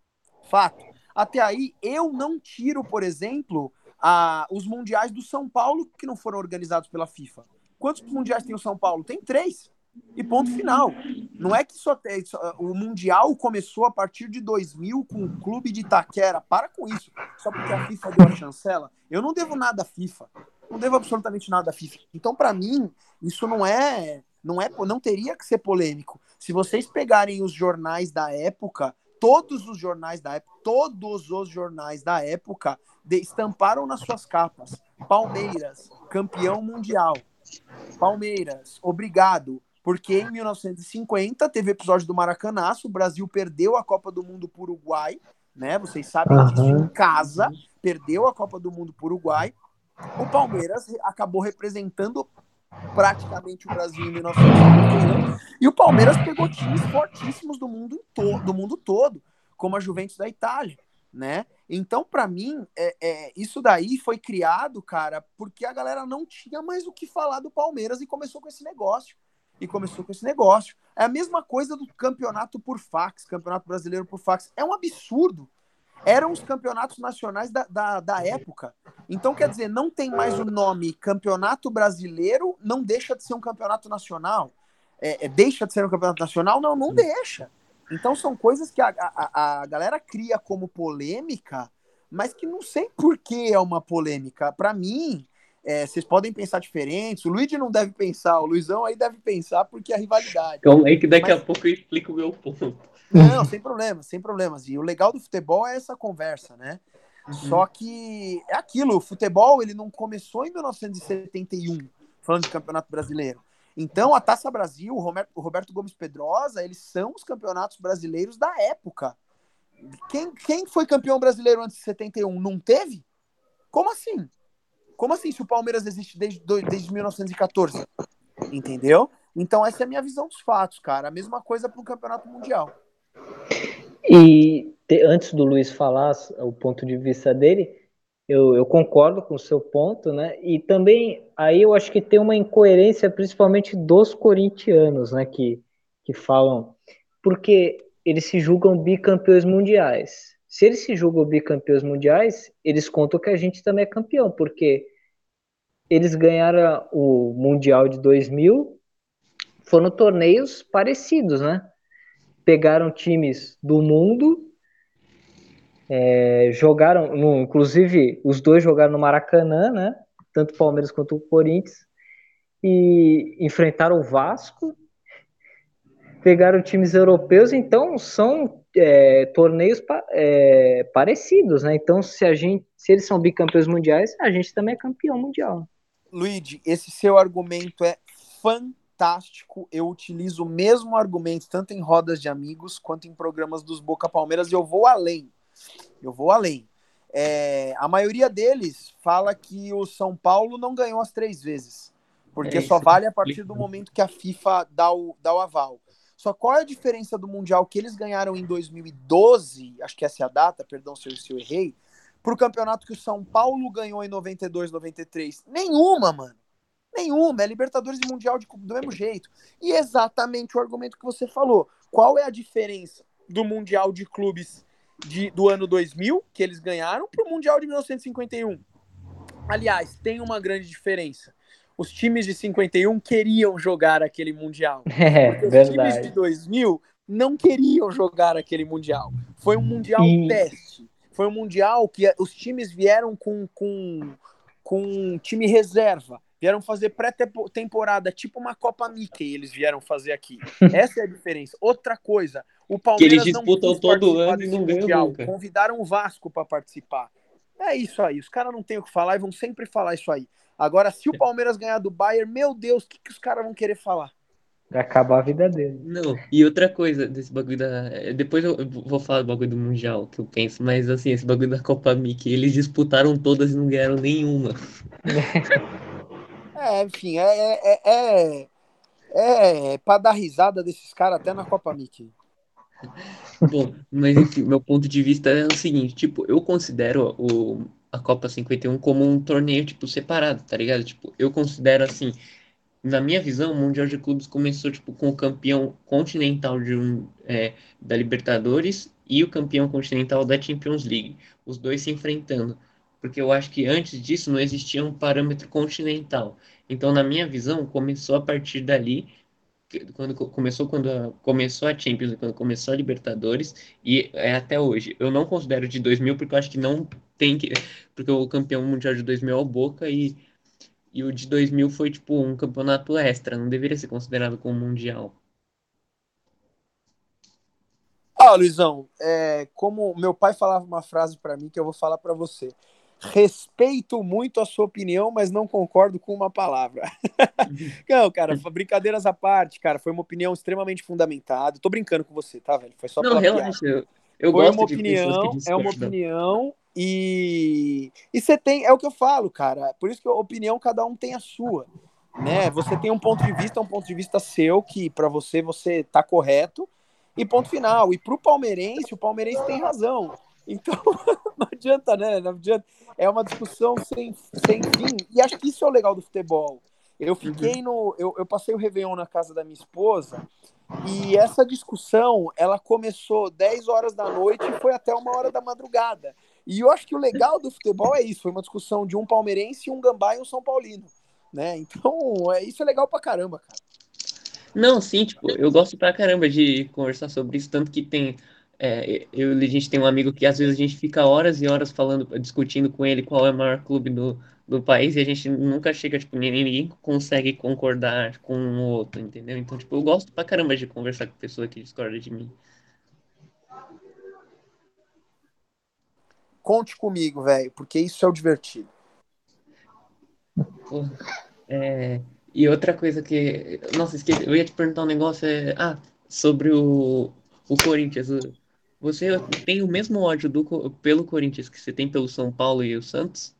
fato. Até aí, eu não tiro, por exemplo, a, os mundiais do São Paulo que não foram organizados pela FIFA. Quantos mundiais tem o São Paulo? Tem três. E ponto final. Não é que só. Só, o Mundial começou a partir de 2000 com o clube de Itaquera. Para com isso. Só porque a FIFA deu a chancela. Eu não devo nada à FIFA. Não devo absolutamente nada à FIFA. Então, para mim, isso não é não é, não teria que ser polêmico. Se vocês pegarem os jornais da época, todos os jornais da época, todos os jornais da época estamparam nas suas capas: Palmeiras, campeão mundial. Palmeiras, obrigado. Porque em 1950 teve episódio do Maracanaço, o Brasil perdeu a Copa do Mundo para o Uruguai, né? Vocês sabem uhum. disso em casa, perdeu a Copa do Mundo para o Uruguai. O Palmeiras acabou representando praticamente o Brasil em 1951. E o Palmeiras pegou times fortíssimos do mundo, to do mundo todo, como a Juventus da Itália, né? Então, para mim, é, é, isso daí foi criado, cara, porque a galera não tinha mais o que falar do Palmeiras e começou com esse negócio. E começou com esse negócio. É a mesma coisa do campeonato por fax, campeonato brasileiro por fax. É um absurdo eram os campeonatos nacionais da, da, da, época. Então, quer dizer, não tem mais o nome Campeonato Brasileiro, não deixa de ser um campeonato nacional. É, é, deixa de ser um campeonato nacional? Não, não deixa. Então, são coisas que a, a, a galera cria como polêmica, mas que não sei por que é uma polêmica. Para mim, É, vocês podem pensar diferentes. O Luigi não deve pensar, o Luizão aí deve pensar porque é a rivalidade. Calma aí que daqui Mas... a pouco eu explico o meu ponto. Não, sem problemas, sem problemas. E o legal do futebol é essa conversa, né? Uhum. Só que é aquilo, o futebol ele não começou em 1971, falando de Campeonato Brasileiro. Então, a Taça Brasil, o Roberto, o Roberto Gomes Pedrosa, eles são os campeonatos brasileiros da época. Quem, quem foi campeão brasileiro antes de 71? Não teve? Como assim? Como assim se o Palmeiras existe desde, desde 1914? Entendeu? Então, essa é a minha visão dos fatos, cara. A mesma coisa para o Campeonato Mundial. E te, antes do Luiz falar o ponto de vista dele, eu, eu, concordo com o seu ponto, né? E também aí eu acho que tem uma incoerência, principalmente dos corintianos, né? Que, que falam, porque eles se julgam bicampeões mundiais. Se eles se julgam bicampeões mundiais, eles contam que a gente também é campeão, porque eles ganharam o Mundial de 2000, foram torneios parecidos, né? pegaram times do mundo, é, jogaram, no, inclusive os dois jogaram no Maracanã, né? Tanto o Palmeiras quanto o Corinthians, e enfrentaram o Vasco, pegaram times europeus, então são é, torneios pa, é, parecidos, né? Então, se a gente, se eles são bicampeões mundiais, a gente também é campeão mundial. Luigi, esse seu argumento é fantástico. Eu utilizo o mesmo argumento tanto em rodas de amigos quanto em programas dos Boca Palmeiras e eu vou além. Eu vou além. É, a maioria deles fala que o São Paulo não ganhou as três vezes, porque é só vale a partir do momento que a FIFA dá o, dá o aval. Só qual é a diferença do Mundial que eles ganharam em 2012, acho que essa é a data, perdão se eu, se eu errei, para o campeonato que o São Paulo ganhou em 92, 93? Nenhuma, mano. Nenhuma, é Libertadores e Mundial de, do mesmo jeito. E exatamente o argumento que você falou. Qual é a diferença do Mundial de Clubes de, do ano 2000, que eles ganharam, para o Mundial de 1951? Aliás, tem uma grande diferença. Os times de 51 queriam jogar aquele Mundial. É, porque verdade. Os times de 2000 não queriam jogar aquele Mundial. Foi um Mundial e... teste. Foi um Mundial que os times vieram com, com, com time reserva Vieram fazer pré-temporada, tipo uma Copa Mickey, eles vieram fazer aqui. Essa é a diferença. Outra coisa, o Palmeiras que eles disputam todo ano e não ganham nunca. Convidaram o Vasco para participar. É isso aí, os caras não têm o que falar e vão sempre falar isso aí. Agora, se o Palmeiras ganhar do Bayern, meu Deus, o que, que os caras vão querer falar? Vai acabar a vida dele. Não, e outra coisa desse bagulho da. Depois eu vou falar do bagulho do Mundial, que eu penso, mas assim, esse bagulho da Copa Mickey, eles disputaram todas e não ganharam nenhuma. É, enfim, é, é, é, é, é para dar risada desses caras até na Copa Mickey. Bom, mas enfim, meu ponto de vista é o seguinte, tipo, eu considero o, a Copa 51 como um torneio, tipo, separado, tá ligado? Tipo, eu considero assim, na minha visão, o Mundial de Clubes começou, tipo, com o campeão continental de um, é, da Libertadores e o campeão continental da Champions League, os dois se enfrentando porque eu acho que antes disso não existia um parâmetro continental. Então, na minha visão, começou a partir dali, quando começou quando a, começou a Champions, quando começou a Libertadores e é até hoje. Eu não considero de 2000 porque eu acho que não tem que, porque o campeão mundial de 2000 é o Boca e e o de 2000 foi tipo um campeonato extra, não deveria ser considerado como mundial. Ah, Luizão, é, como meu pai falava uma frase para mim que eu vou falar para você. Respeito muito a sua opinião, mas não concordo com uma palavra. não, cara, brincadeiras à parte, cara, foi uma opinião extremamente fundamentada. Tô brincando com você, tá, velho? Foi só Não, relaxa. Eu, eu foi gosto uma opinião, é uma opinião e e você tem, é o que eu falo, cara. Por isso que a opinião cada um tem a sua, né? Você tem um ponto de vista, um ponto de vista seu que para você você tá correto e ponto final. E pro palmeirense, o palmeirense tem razão. Então, não adianta, né? Não adianta. É uma discussão sem, sem fim. E acho que isso é o legal do futebol. Eu fiquei no. Eu, eu passei o Réveillon na casa da minha esposa e essa discussão ela começou 10 horas da noite e foi até uma hora da madrugada. E eu acho que o legal do futebol é isso: foi uma discussão de um palmeirense, um gambá e um São Paulino. Né? Então, é, isso é legal pra caramba, cara. Não, sim, tipo, eu gosto pra caramba de conversar sobre isso, tanto que tem é, eu a gente tem um amigo que às vezes a gente fica horas e horas falando, discutindo com ele qual é o maior clube do, do país e a gente nunca chega, tipo, ninguém consegue concordar com o outro, entendeu? Então, tipo, eu gosto pra caramba de conversar com pessoa que discorda de mim. Conte comigo, velho, porque isso é o divertido. Pô, é, e outra coisa que. Nossa, esqueci, eu ia te perguntar um negócio. É, ah, sobre o, o Corinthians. Você tem o mesmo ódio do, pelo Corinthians que você tem pelo São Paulo e o Santos?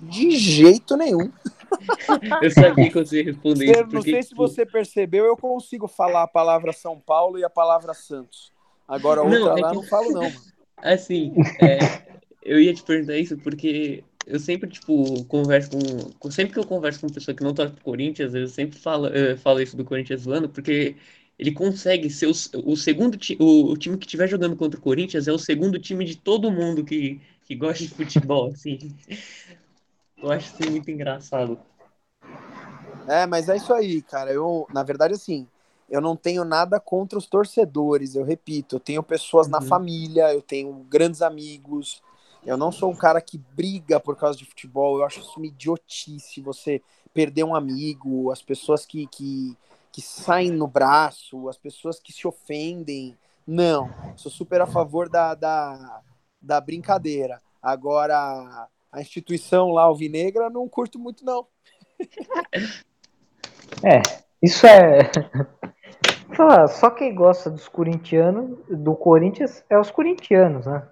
De jeito nenhum. eu sabia que você ia responder isso. Porque, não sei se tipo você percebeu, eu consigo falar a palavra São Paulo e a palavra Santos. Agora a outra não, é lá que... não falo, não. Mano. Assim, é, eu ia te perguntar isso porque eu sempre, tipo, converso com. Sempre que eu converso com uma pessoa que não torce pro Corinthians, eu sempre falo, eu falo isso do Corinthians zoando, porque ele consegue ser o, o segundo time. O, o, time que estiver jogando contra o Corinthians é o segundo time de todo mundo que, que gosta de futebol, assim. Eu acho isso muito engraçado. É, mas é isso aí, cara. Eu, na verdade, assim, eu não tenho nada contra os torcedores, eu repito, eu tenho pessoas uhum. na família, eu tenho grandes amigos. Eu não sou um cara que briga por causa de futebol, eu acho isso uma idiotice você perder um amigo, as pessoas que, que, que saem no braço, as pessoas que se ofendem. Não, sou super a favor da, da, da brincadeira. Agora, a instituição lá, Alvinegra, não curto muito, não. É, isso é. Só quem gosta dos corintianos, do Corinthians, é os corintianos, né?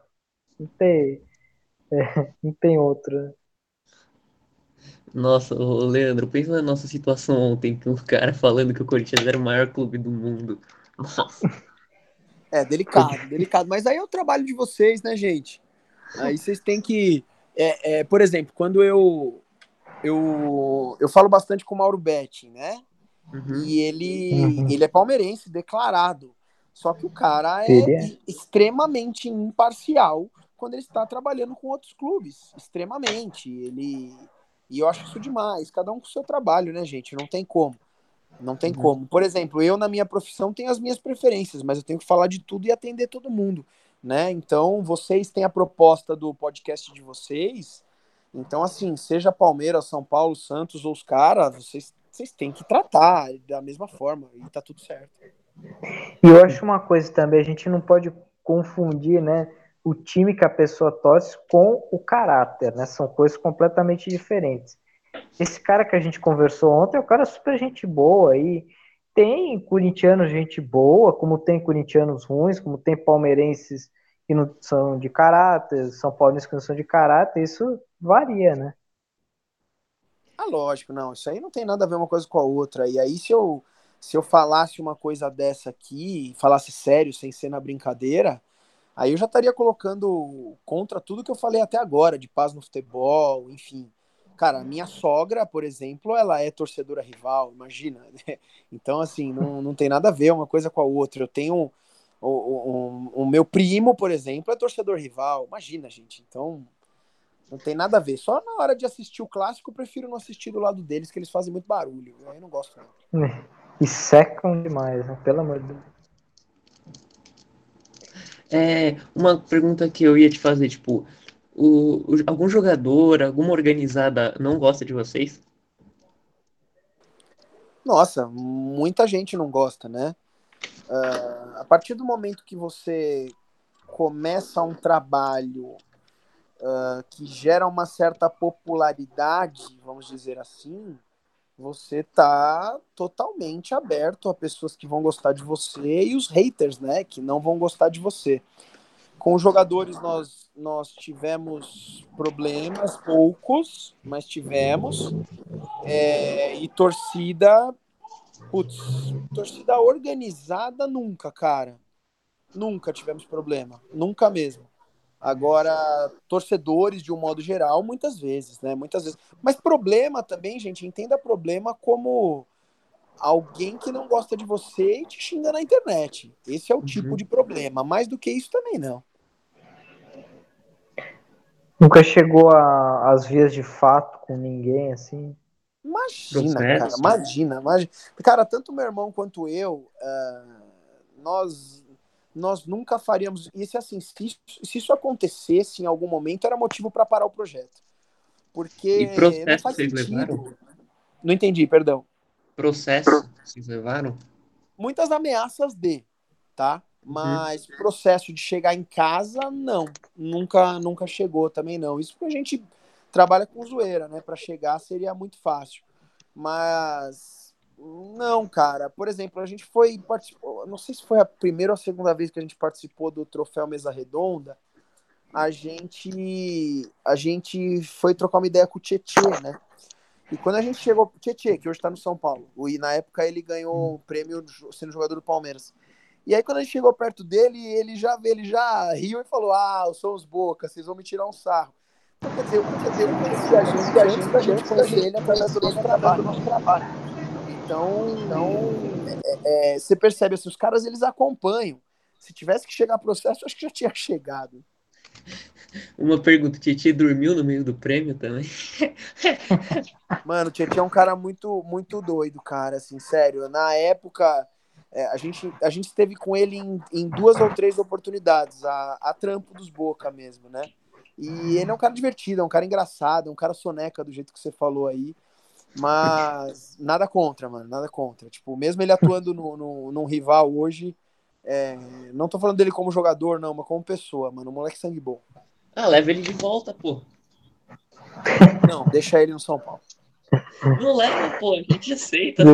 Não tem, é, não tem outra. Nossa, Leandro, pensa na nossa situação ontem, com o cara falando que o Corinthians era o maior clube do mundo. Nossa. É, delicado, delicado. Mas aí é o trabalho de vocês, né, gente? Aí vocês têm que. É, é, por exemplo, quando eu, eu. Eu falo bastante com o Mauro Betti, né? Uhum. E ele, uhum. ele é palmeirense declarado. Só que o cara é, é extremamente imparcial quando ele está trabalhando com outros clubes. Extremamente. Ele. E eu acho isso demais. Cada um com o seu trabalho, né, gente? Não tem como. Não tem uhum. como. Por exemplo, eu na minha profissão tenho as minhas preferências, mas eu tenho que falar de tudo e atender todo mundo, né? Então, vocês têm a proposta do podcast de vocês. Então, assim, seja Palmeiras, São Paulo, Santos ou os caras, vocês vocês têm que tratar da mesma forma e tá tudo certo. E eu acho uma coisa também, a gente não pode confundir, né, o time que a pessoa torce com o caráter, né? São coisas completamente diferentes. Esse cara que a gente conversou ontem é um cara super gente boa e tem corintianos gente boa, como tem corintianos ruins, como tem palmeirenses que não são de caráter, são paulinos que não são de caráter, isso varia, né? Ah, lógico, não. Isso aí não tem nada a ver uma coisa com a outra. E aí, se eu, se eu falasse uma coisa dessa aqui, falasse sério, sem ser na brincadeira, aí eu já estaria colocando contra tudo que eu falei até agora, de paz no futebol, enfim. Cara, minha sogra, por exemplo, ela é torcedora rival, imagina. Né? Então, assim, não, não tem nada a ver uma coisa com a outra. Eu tenho. O, o, o, meu primo, por exemplo, é torcedor rival. Imagina, gente. Então, não tem nada a ver. Só na hora de assistir o clássico, eu prefiro não assistir do lado deles, que eles fazem muito barulho. Eu não gosto não. E secam demais, né? Pelo amor de Deus. É, uma pergunta que eu ia te fazer, tipo, o, o, algum jogador, alguma organizada não gosta de vocês? Nossa, muita gente não gosta, né? Uh, a partir do momento que você começa um trabalho uh, que gera uma certa popularidade, vamos dizer assim, você tá totalmente aberto a pessoas que vão gostar de você e os haters, né, que não vão gostar de você. Com os jogadores nós nós tivemos problemas, poucos, mas tivemos. É, e torcida, putz, torcida organizada nunca, cara. Nunca tivemos problema, nunca mesmo. Agora, torcedores, de um modo geral, muitas vezes, né? Muitas vezes. Mas problema também, gente, entenda problema como alguém que não gosta de você e te xinga na internet. Esse é o uhum. tipo de problema. Mais do que isso também não. Nunca chegou às vias de fato com ninguém, assim? Imagina, cara, imagina, imagina. Cara, tanto meu irmão quanto eu, uh, nós nós nunca faríamos. E se assim, se isso, se isso acontecesse em algum momento, era motivo para parar o projeto. Porque E processo não faz vocês sentido. levaram? Não entendi, perdão. Processo vocês levaram? Muitas ameaças de, tá? Mas processo de chegar em casa, não. Nunca, nunca chegou também, não. Isso porque a gente trabalha com zoeira, né? Para chegar seria muito fácil. Mas não, cara. Por exemplo, a gente foi participou, não sei se foi a primeira ou a segunda vez que a gente participou do troféu Mesa Redonda. A gente a gente foi trocar uma ideia com o Tietê, né? E quando a gente chegou pro Tietê, que hoje tá no São Paulo, e na época ele ganhou um prêmio sendo jogador do Palmeiras. E aí, quando a gente chegou perto dele, ele já, ele já riu e falou: Ah, eu sou os Boca, vocês vão me tirar um sarro. Então, quer dizer, eu conhecia a gente, a gente, a gente conhecia ele através do nosso trabalho. Então, então é, é, você percebe assim, os caras eles acompanham. Se tivesse que chegar processo, eu acho que já tinha chegado. Uma pergunta, Tietchan dormiu no meio do prêmio também? Mano, o Tietchan é um cara muito, muito doido, cara, assim, sério. Na época, é, a, gente, a gente esteve com ele em, em duas ou três oportunidades, a, a trampo dos Boca mesmo, né? E ele é um cara divertido, é um cara engraçado, é um cara soneca do jeito que você falou aí. Mas nada contra, mano, nada contra. Tipo, mesmo ele atuando no, no, num rival hoje, é, não tô falando dele como jogador, não, mas como pessoa, mano. O moleque sangue bom. Ah, leva ele de volta, pô. Não, deixa ele no São Paulo. Não leva, pô, a gente aceita.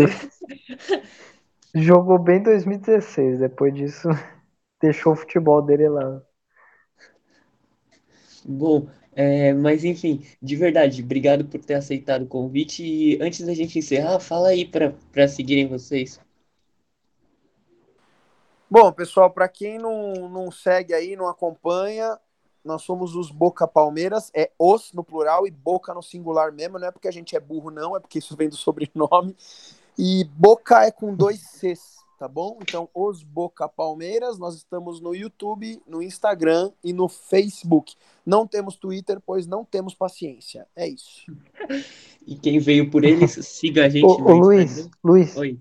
Jogou bem em 2016, depois disso deixou o futebol dele lá. Bom, é, mas enfim, de verdade, obrigado por ter aceitado o convite. E antes da gente encerrar, fala aí para seguirem vocês. Bom, pessoal, para quem não, não segue aí, não acompanha, nós somos os Boca Palmeiras, é os no plural e Boca no singular mesmo, não é porque a gente é burro, não, é porque isso vem do sobrenome. E Boca é com dois Cs, tá bom? Então, os Boca Palmeiras, nós estamos no YouTube, no Instagram e no Facebook. Não temos Twitter, pois não temos paciência. É isso. E quem veio por eles, siga a gente Ô, no ô, Luiz. Luiz, Oi.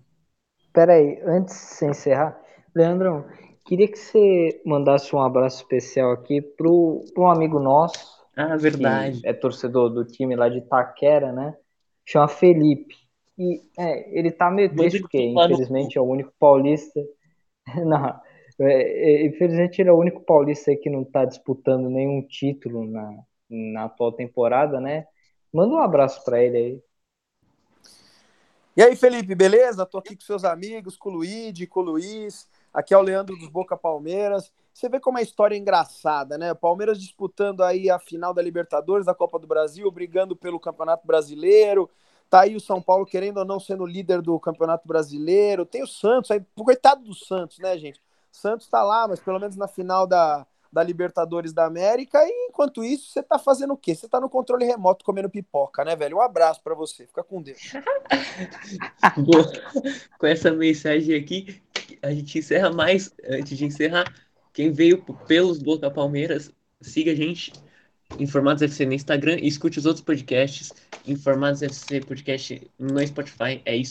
peraí, antes de você encerrar, Leandrão, queria que você mandasse um abraço especial aqui pro, pro um amigo nosso, Ah, que verdade. é torcedor do time lá de Itaquera, né? Chama Felipe. E é, ele tá meio Manda triste porque, no infelizmente, é o único paulista. Não, é, é, infelizmente, ele é o único paulista aí que não tá disputando nenhum título na, na atual temporada, né? Manda um abraço pra ele aí. E aí, Felipe, beleza? Tô aqui com seus amigos, com o Luigi, com o Luiz. Aqui é o Leandro dos Boca Palmeiras. Você vê como a história é engraçada, né? O Palmeiras disputando aí a final da Libertadores, da Copa do Brasil, brigando pelo Campeonato Brasileiro. Tá aí o São Paulo querendo ou não sendo líder do Campeonato Brasileiro. Tem o Santos aí, coitado do Santos, né, gente? Santos tá lá, mas pelo menos na final da, da Libertadores da América. E enquanto isso, você tá fazendo o quê? Você tá no controle remoto comendo pipoca, né, velho? Um abraço para você. Fica com Deus. Com essa mensagem aqui, a gente encerra mais. Antes de encerrar, quem veio pelos Boca Palmeiras, siga a gente, Informados FC no Instagram e escute os outros podcasts, Informados FC Podcast no Spotify. É isso.